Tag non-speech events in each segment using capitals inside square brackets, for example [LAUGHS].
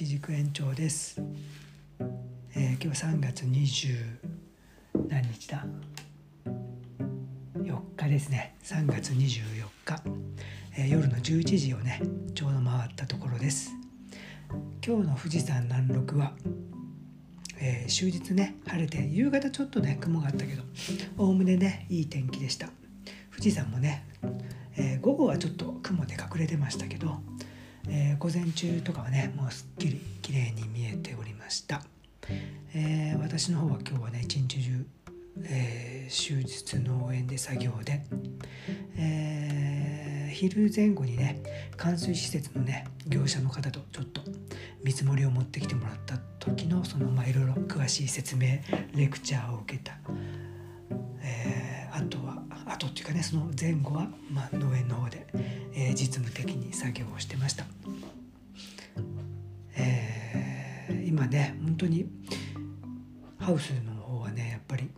一軸延長です、えー今日は3月20何日だ？4日ですね。3月24日、えー夜の11時をねちょうど回ったところです。今日の富士山南麓は、えー終日ね晴れて夕方ちょっとね雲があったけどおおむねねいい天気でした。富士山もね、えー午後はちょっと雲で隠れてましたけど、午前中とかはねもうすっきり綺麗に見えておりました、えー私の方は今日はね一日中、えー終日農園で作業で、えー昼前後にね冠水施設のね業者の方とちょっと見積もりを持ってきてもらった時のそのまあいろいろ詳しい説明レクチャーを受けた、えーあとはあとっていうかねその前後は、まあ、農園の方で、えー実務的に作業をしてました、当に。ハウスの方はねやっぱり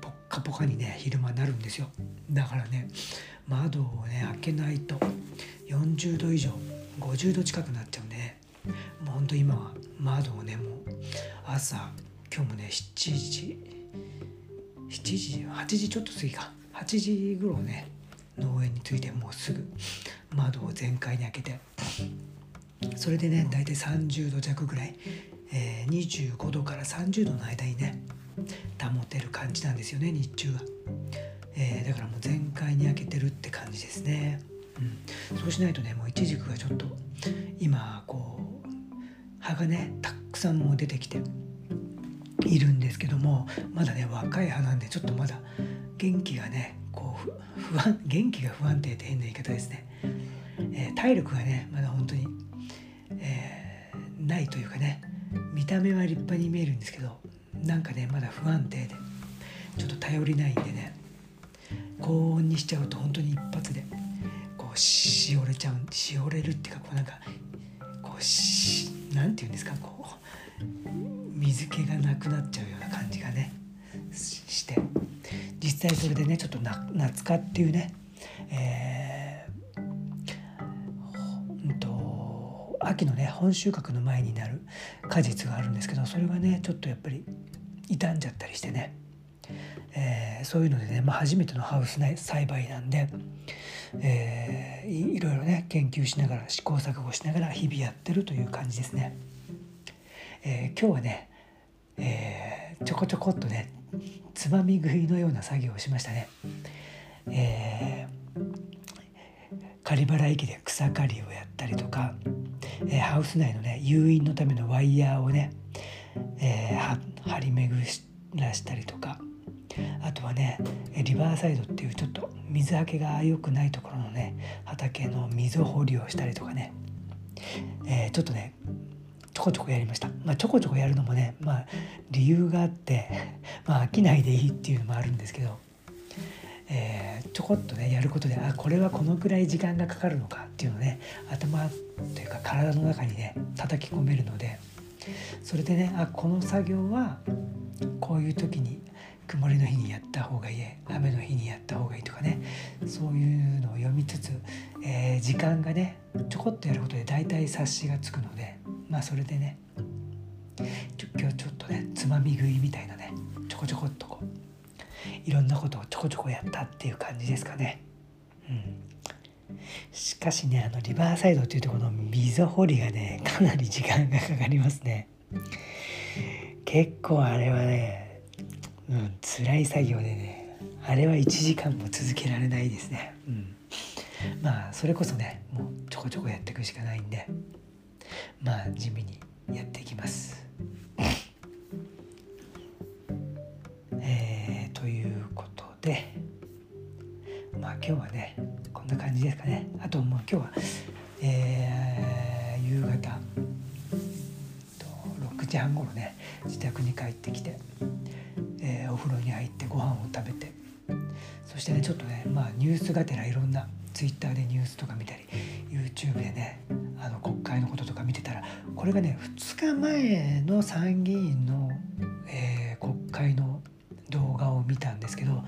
ポッカポカにね昼間なるんですよ。だからね窓をね開けないと40度以上50度近くなっちゃうんでね。もうほんと今は窓をねもう朝今日もね7時7時8時ちょっと過ぎか。8時頃ね農園に着いてもうすぐ窓を全開に開けて。それでね大体30度弱ぐらい、えー25度から30度の間にね保てる感じなんですよね日中は、えーだからもう全開に開けてるって感じですね、うん、そうしないとねもうイチジクがちょっと今こう葉がねたくさんもう出てきているんですけどもまだね若い葉なんでちょっとまだ元気がねこう不安元気が不安定って変な言い方ですね、えー体力がねまだ本当に、えーないというかね見た目は立派に見えるんですけどなんかねまだ不安定でちょっと頼りないんでね高温にしちゃうと本当に一発でこうしおれちゃうしおれるっていうかこうなんかこうしなんていうんですかこう水気がなくなっちゃうような感じがねして。実際それでねちょっとな夏科っていうねえー秋のね本収穫の前になる果実があるんですけどそれがねちょっとやっぱり傷んじゃったりしてね、えーそういうのでね、まあ、初めてのハウス内栽培なんで、えーいろいろね研究しながら試行錯誤しながら日々やってるという感じですね。えー今日はね、えーちょこちょこっとねつまみ食いのような作業をしましたね。えー、刈原駅で草刈りをやったりとか、えーハウス内のね誘引のためのワイヤーをね、えー張り巡らしたりとかあとはねリバーサイドっていうちょっと水はけが良くないところのね畑の溝掘りをしたりとかね、えーちょっとねちょこちょこやりました、まあ、ちょこちょこやるのもね、まあ、理由があって、[LAUGHS] まあ、飽きないでいいっていうのもあるんですけど、えーちょこっとねやることであこれはこのくらい時間がかかるのかっていうのね頭というか体の中にね叩き込めるのでそれでねあこの作業はこういう時に曇りの日にやった方がいい雨の日にやった方がいいとかねそういうのを読みつつ、えー時間がねちょこっとやることで大体察しがつくのでまあそれでね今日ちょっとねつまみ食いみたいなねちょこちょこっとこういろんなことをちょこちょこやったっていう感じですかね。うんしかしねあのリバーサイドっていうとこの溝掘りがねかなり時間がかかりますね。結構あれはねうん辛い作業でねあれは1時間も続けられないですね。うん。まあそれこそねもうちょこちょこやっていくしかないんでまあ地味にやっていきます。えーということで今日はねこんな感じですかね。あともう今日はえー夕方6時半頃ね自宅に帰ってきて、えーお風呂に入ってご飯を食べてそしてねちょっとねまあニュースがてらいろんなツイッターでニュースとか見たり YouTube でねあの国会のこととか見てたらこれがね2日前の参議院の、えー国会の動画を見たんですけど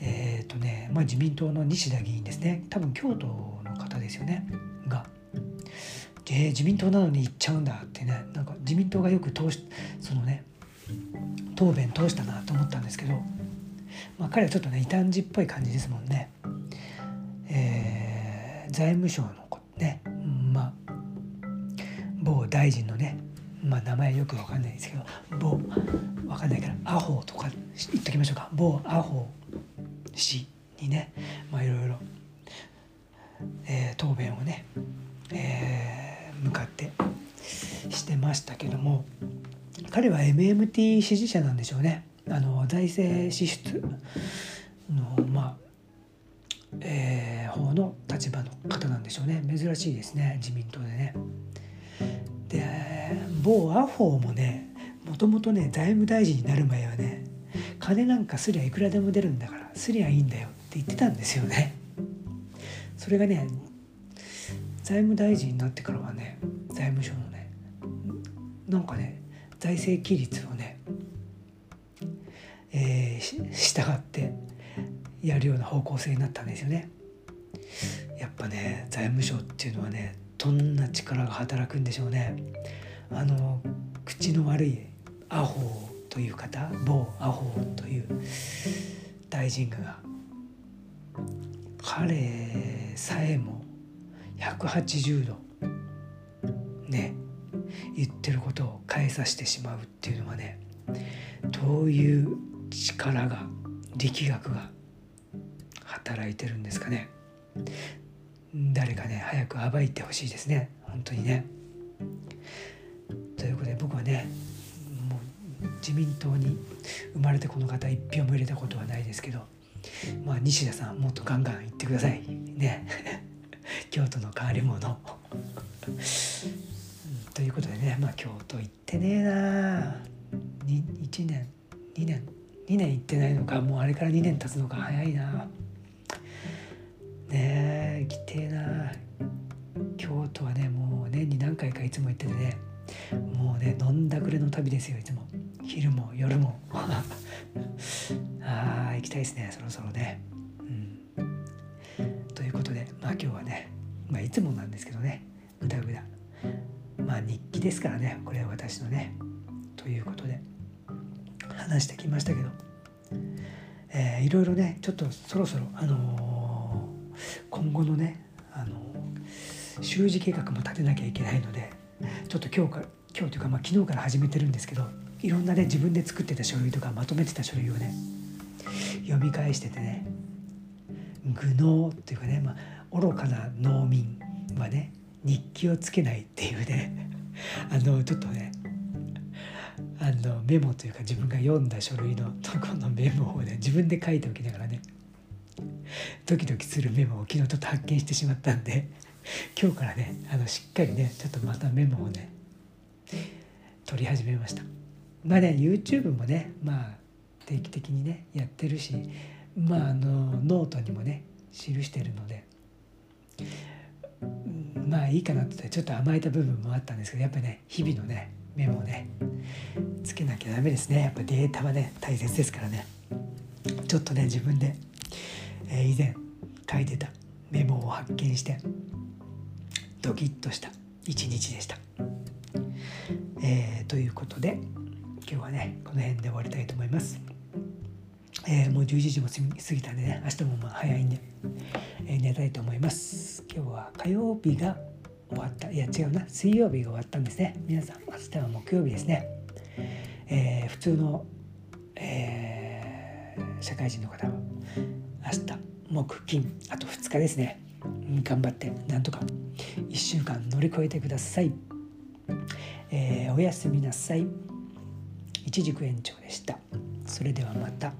えっ、とね、まあ、自民党の西田議員ですね。多分京都の方ですよね。がえー、自民党なのに行っちゃうんだってね。なんか自民党がよく通しそのね答弁通したなと思ったんですけど、まあ、彼はちょっとね異端児っぽい感じですもんね。えー、財務省のね。まあ某大臣のねまあ名前よくわかんないですけど某わかんないからアホとか言っときましょうか。某アホ氏にねまあいろいろ、えー、答弁をね、えー、向かってしてましたけども彼は MMT 支持者なんでしょうね。あの財政支出のまあえー、方の立場の方なんでしょうね珍しいですね自民党でね。で某アホもねもともとね財務大臣になる前はね金なんかすりゃいくらでも出るんだからすりゃいいんだよって言ってたんですよね。それがね財務大臣になってからはね財務省のねなんかね財政規律をね、えー、従ってやるような方向性になったんですよね。やっぱね財務省っていうのはねどんな力が働くんでしょうね。あの口の悪いアホをという方某アホという大臣が彼さえも180度ね言ってることを変えさせてしまうっていうのはねどういう力が力学が働いてるんですかね誰かね早く暴いてほしいですね本当にね。自民党に生まれてこの方一票も入れたことはないですけどまあ西田さんもっとガンガン言ってください。ね。[LAUGHS] 京都の変わり者。ということでねまあ京都行ってねえな。1年。2年。2年行ってないのか。もうあれから2年経つのか早いな。ねえ行きてえな。京都はねもう年に何回かいつも行っててねもうね飲んだくれの旅ですよいつも。昼も夜も。[LAUGHS] ああ行きたいですねそろそろね。うん。ということでまあ今日はねまあいつもなんですけどねぐだぐだまあ日記ですからねこれは私のね。ということで話してきましたけど、えー、いろいろねちょっとそろそろあのー、今後のねあの、習字計画も立てなきゃいけないのでちょっと今日から今日というか、まあ、昨日から始めてるんですけどいろんなね自分で作ってた書類とかまとめてた書類をね読み返しててね愚能っていうかね、まあ、愚かな農民はね日記をつけないっていうね [LAUGHS] あのちょっとねあのメモというか自分が読んだ書類のとこのメモをね自分で書いておきながらねドキドキするメモを昨日ちょっと発見してしまったんで今日からねあのしっかりねちょっとまたメモをね取り始めました。まあね YouTube もねまあ定期的にねやってるしまああのノートにもね記してるのでまあいいかなってちょっと甘えた部分もあったんですけどやっぱりね日々のねメモをねつけなきゃダメですねやっぱデータはね大切ですからねちょっとね自分で、えー、以前書いてたメモを発見してドキッとした一日でした。えー、ということで今日はねこの辺で終わりたいと思います。えー、もう11時も過ぎたんでね明日もまあ早いんで、えー、寝たいと思います。今日は火曜日が終わった。いや違うな。水曜日が終わったんですね。皆さん明日は木曜日ですね、えー、普通の、えー、社会人の方は明日木金あと2日ですね。頑張ってなんとか1週間乗り越えてください、えー、おやすみなさい。一軸延長でしたそれではまた。